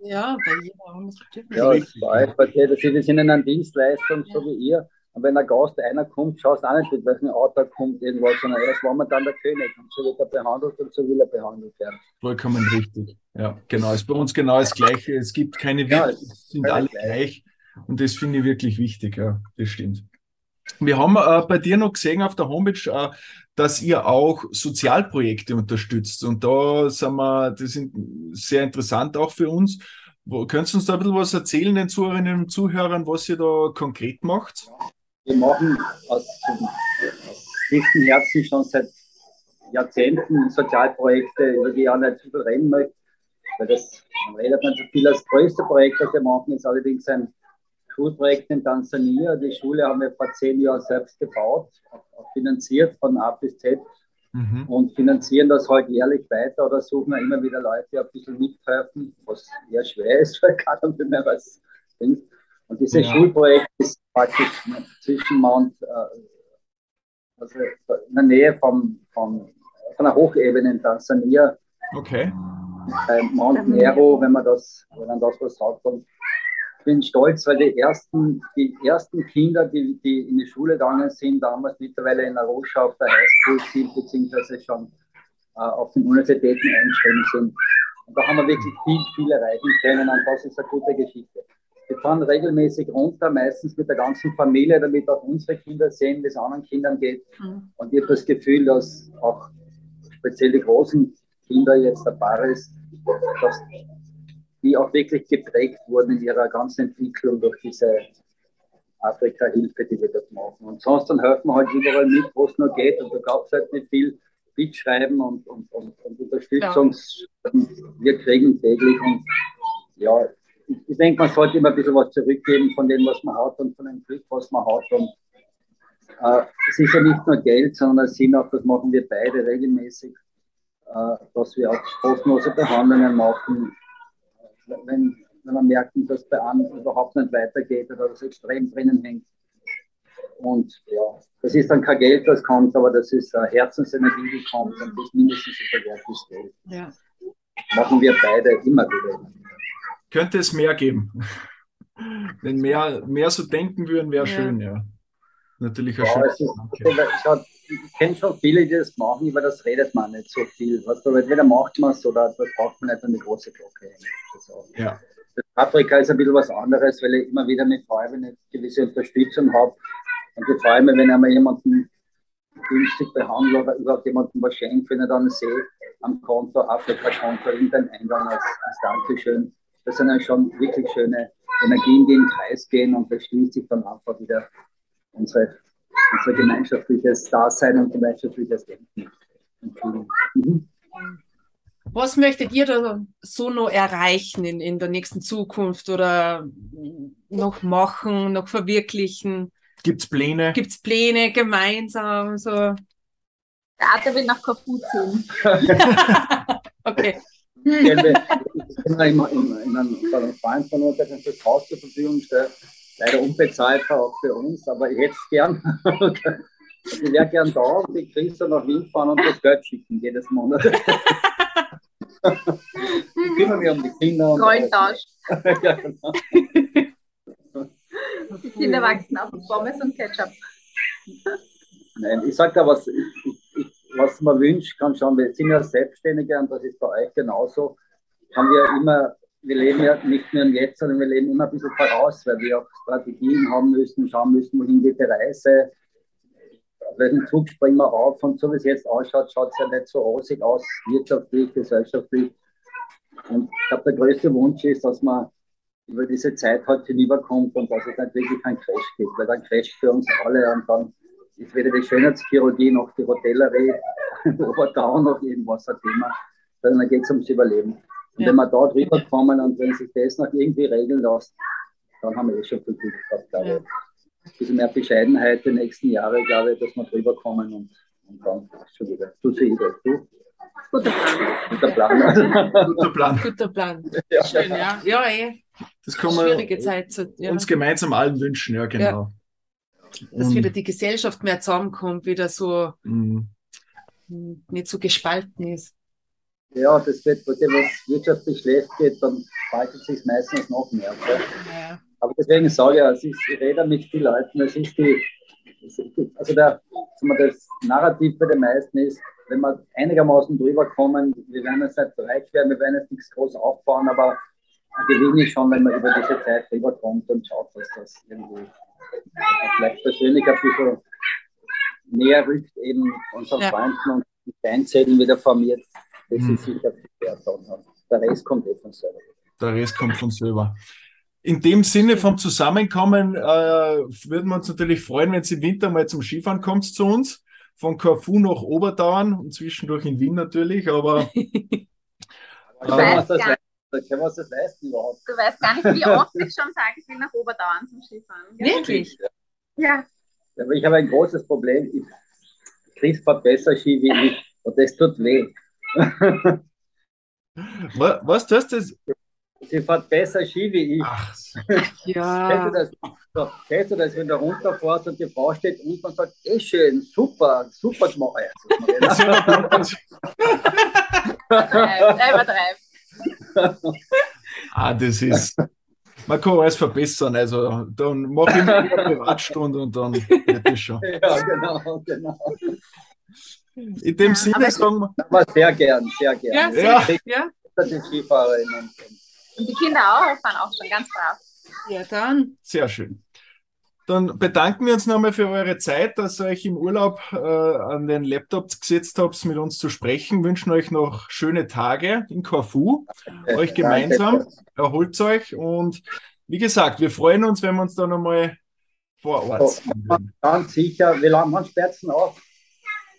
Ja, bei jeder. Ja, bei jeder. Sie sind in einer Dienstleistung, so wie ihr. Und wenn ein Gast einer kommt, schaust du auch nicht, mit welchem Auto kommt, irgendwas, sondern erst war man dann der König. Und so wird er behandelt und so will er behandelt werden. Vollkommen richtig. Ja, genau. Ist bei uns genau das Gleiche. Es gibt keine ja, es sind alle gleich. gleich. Und das finde ich wirklich wichtig. Ja, das stimmt. Wir haben äh, bei dir noch gesehen auf der Homepage, äh, dass ihr auch Sozialprojekte unterstützt. Und da sind wir, das sind sehr interessant auch für uns. Wo, könntest du uns da ein bisschen was erzählen, den Zuhörerinnen und Zuhörern, was ihr da konkret macht? Wir machen aus, aus tiefstem Herzen schon seit Jahrzehnten Sozialprojekte, über die ich auch nicht zu viel reden möchte, weil das, man redet nicht so viel. Das größte Projekt, das wir machen, ist allerdings ein Schulprojekt in Tansania. Die Schule haben wir vor zehn Jahren selbst gebaut, finanziert von A bis Z mhm. und finanzieren das halt jährlich weiter oder suchen immer wieder Leute, die ein bisschen mithelfen, was eher schwer ist, weil keiner mehr was bringt. Und dieses ja. Schulprojekt ist praktisch zwischen Mount, äh, also in der Nähe vom, vom, von der Hochebene in Tansania. Okay. Bei Mount Nero, wenn man das, wenn man das was sagt. Und ich bin stolz, weil die ersten, die ersten Kinder, die, die in die Schule gegangen sind, damals mittlerweile in der Rocha auf der Highschool sind, beziehungsweise schon äh, auf den Universitäten eingeschrieben sind. Und da haben wir wirklich viel, viel erreichen können und das ist eine gute Geschichte. Wir fahren regelmäßig runter, meistens mit der ganzen Familie, damit auch unsere Kinder sehen, wie es anderen Kindern geht. Mhm. Und ich habe das Gefühl, dass auch speziell die großen Kinder jetzt dabei ist, dass die auch wirklich geprägt wurden in ihrer ganzen Entwicklung durch diese Afrika-Hilfe, die wir dort machen. Und sonst dann helfen wir halt überall mit, wo es nur geht. Und da gab es halt nicht viel Mitschreiben und, und, und, und Unterstützung. Ja. Wir kriegen täglich und ja, ich denke, man sollte immer ein bisschen was zurückgeben von dem, was man hat und von dem Glück, was man hat. Und äh, es ist ja nicht nur Geld, sondern es sind auch, das machen wir beide regelmäßig, äh, dass wir auch kostenlose Behandlungen machen, wenn, wenn man merkt, dass bei anderen überhaupt nicht weitergeht oder das extrem drinnen hängt. Und ja, das ist dann kein Geld, das kommt, aber das ist eine Herzensenergie, die kommt und das ist mindestens so viel wert wie Geld. Ja. Machen wir beide immer wieder könnte es mehr geben. [laughs] Wenn mehr, mehr so denken würden, wäre ja. schön, ja. Natürlich ein ja, ist, ich, ich kenne schon viele, die das machen, aber das redet man nicht so viel. Was du, entweder macht man es oder das braucht man nicht eine große Glocke. Ja. Afrika ist ein bisschen was anderes, weil ich immer wieder mit freue, wenn ich eine gewisse Unterstützung habe. Und ich freue mich, wenn ich einmal jemanden günstig behandle oder überhaupt jemanden was schenkt, wenn ich dann sehe, am Konto, Afrika-Konto, in den Eingang als, als Dankeschön. Das sind ja schon wirklich schöne Energien, die im Kreis gehen und das schließt sich dann einfach wieder unsere, unser gemeinschaftliches Dasein und gemeinschaftliches Denken. Mhm. Was möchtet ihr da so noch erreichen in, in der nächsten Zukunft oder noch machen, noch verwirklichen? Gibt es Pläne? Gibt es Pläne gemeinsam? So? Der Arte will nach Korfu ziehen. [laughs] okay. Ja, wir, [laughs] immer, immer, immer, in einem Freund von uns, der das Haus zur Verfügung stellt. Leider unbezahlbar auch für uns, aber ich hätte es gern. [laughs] ich wäre gern da und ich kriege dann nach Wien fahren und das Geld schicken jedes Monat. [laughs] ich kümmere mich um die Kinder. Rollentausch. ja, genau. Die Kinder wachsen auf Pommes und Ketchup. Nein, ich sage da was, ich, ich, was man wünscht, kann schon, wir sind ja Selbstständige und das ist bei euch genauso, haben wir immer, wir leben ja nicht nur im Jetzt, sondern wir leben immer ein bisschen voraus, weil wir auch Strategien haben müssen, schauen müssen, wohin geht die Reise, welchen Zug springen wir auf und so wie es jetzt ausschaut, schaut es ja nicht so rosig aus, wirtschaftlich, gesellschaftlich. Und ich glaube, der größte Wunsch ist, dass man über diese Zeit halt hinüberkommt und dass es nicht wirklich ein Crash gibt, weil dann Crash für uns alle und dann ist weder die Schönheitschirurgie noch die Hotellerie [laughs] oder da noch irgendwas ein Thema, sondern dann geht es ums Überleben. Und ja. wenn wir da drüber kommen und wenn sich das noch irgendwie regeln lässt, dann haben wir eh schon viel Glück gehabt, glaube ich. Ja. Ein bisschen mehr Bescheidenheit die nächsten Jahre, glaube ich, dass wir drüber kommen und, und dann schon wieder. Du siehst du. Guter Plan. Guter Plan. [laughs] Guter Plan. Guter Plan. Ja. Schön, ja. Ja, eh. Das kann man Schwierige Zeit zu, ja. uns gemeinsam allen wünschen, ja, genau. Dass wieder die Gesellschaft mehr zusammenkommt, wieder so mhm. nicht so gespalten ist. Ja, das wird, wenn es wirtschaftlich schlecht geht, dann spaltet sich meistens noch mehr. Ja. Aber deswegen sage ich, also ich rede mit vielen Leuten, es ist die, also der, das Narrativ bei den meisten ist, wenn wir einigermaßen drüber kommen, wir werden jetzt nicht reich werden, wir werden jetzt nichts groß aufbauen, aber gewinne ich schon, wenn man über diese Zeit drüber kommt und schaut, dass das irgendwie vielleicht persönlich ein bisschen näher rückt, eben unseren ja. Freunden und die Steinzellen wieder formiert. Das mhm. ist sicher der Der Rest kommt eh von selber. Der Rest kommt von selber. In dem Sinne vom Zusammenkommen äh, würden wir uns natürlich freuen, wenn Sie im Winter mal zum Skifahren kommt zu uns. Von Corfu nach Obertauern und zwischendurch in Wien natürlich, aber. [laughs] aber äh, da können wir uns das leisten überhaupt. Du weißt gar nicht, wie oft ich schon sage, ich will nach Oberdauern zum Skifahren. Wirklich? Ja. ja. Aber ich habe ein großes Problem. Ich, Chris fährt besser Ski wie ich und das tut weh. was, tust du? Sie fährt besser Ski wie ich. Ach, ja. Kennst du das, so, kennst du das wenn du runterfährst und die Frau steht unten und sagt, eh schön, super, super gemacht. Übertreib ah, das ist. Man kann alles verbessern. Also dann mache ich eine Privatstunde und dann wird das schon. [laughs] Ja, genau, genau. In dem ja, Sinne sagen wir. Aber sehr gern, sehr gern. Ja, sehr, ja. Die Skifahrerinnen. Und die Kinder auch fahren auch schon ganz brav. Ja, dann. Sehr schön. Dann bedanken wir uns nochmal für eure Zeit, dass ihr euch im Urlaub äh, an den Laptop gesetzt habt, mit uns zu sprechen. Wünschen euch noch schöne Tage in Corfu. Ja, euch gemeinsam. Erholt euch. Und wie gesagt, wir freuen uns, wenn wir uns da nochmal vor Ort sehen. Ganz sicher. Wie lange haben Sperzen auf?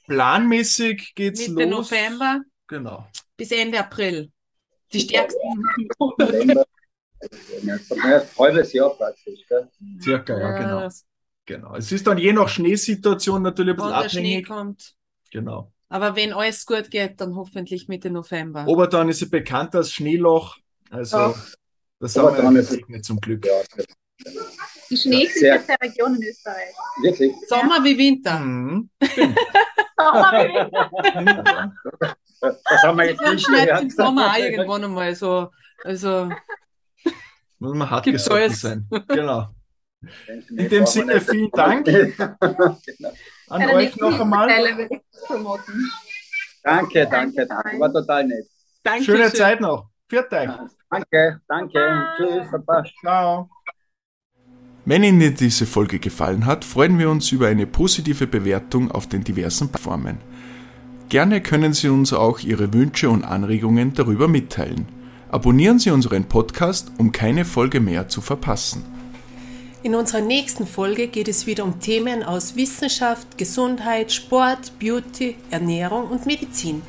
Planmäßig geht's Mitte los. November. Genau. Bis Ende April. Die stärksten ein halbes Jahr praktisch. Gell? Circa, ja, genau. genau. Es ist dann je nach Schneesituation natürlich ein bisschen abhängig. Schnee kommt. Genau. Aber wenn alles gut geht, dann hoffentlich Mitte November. Obertan ist ja bekannt als Schneeloch. Also, ja. das haben wir gesegnet zum Glück. Ja, die schneesicherste Region in Österreich. Wirklich? Sommer wie Winter. Mhm. [laughs] Sommer wie Winter. Das haben wir jetzt nicht gehört. Im Sommer auch irgendwann einmal so. Also, muss man hart Gibt's gesotten sein. Genau. [laughs] In dem Sinne, vielen Dank [laughs] an euch noch einmal. Danke, danke, danke. War total nett. Danke Schöne schön. Zeit noch. Viert euch. Danke, danke. Tschüss, Papa. Ciao. Wenn Ihnen diese Folge gefallen hat, freuen wir uns über eine positive Bewertung auf den diversen Plattformen. Gerne können Sie uns auch Ihre Wünsche und Anregungen darüber mitteilen. Abonnieren Sie unseren Podcast, um keine Folge mehr zu verpassen. In unserer nächsten Folge geht es wieder um Themen aus Wissenschaft, Gesundheit, Sport, Beauty, Ernährung und Medizin.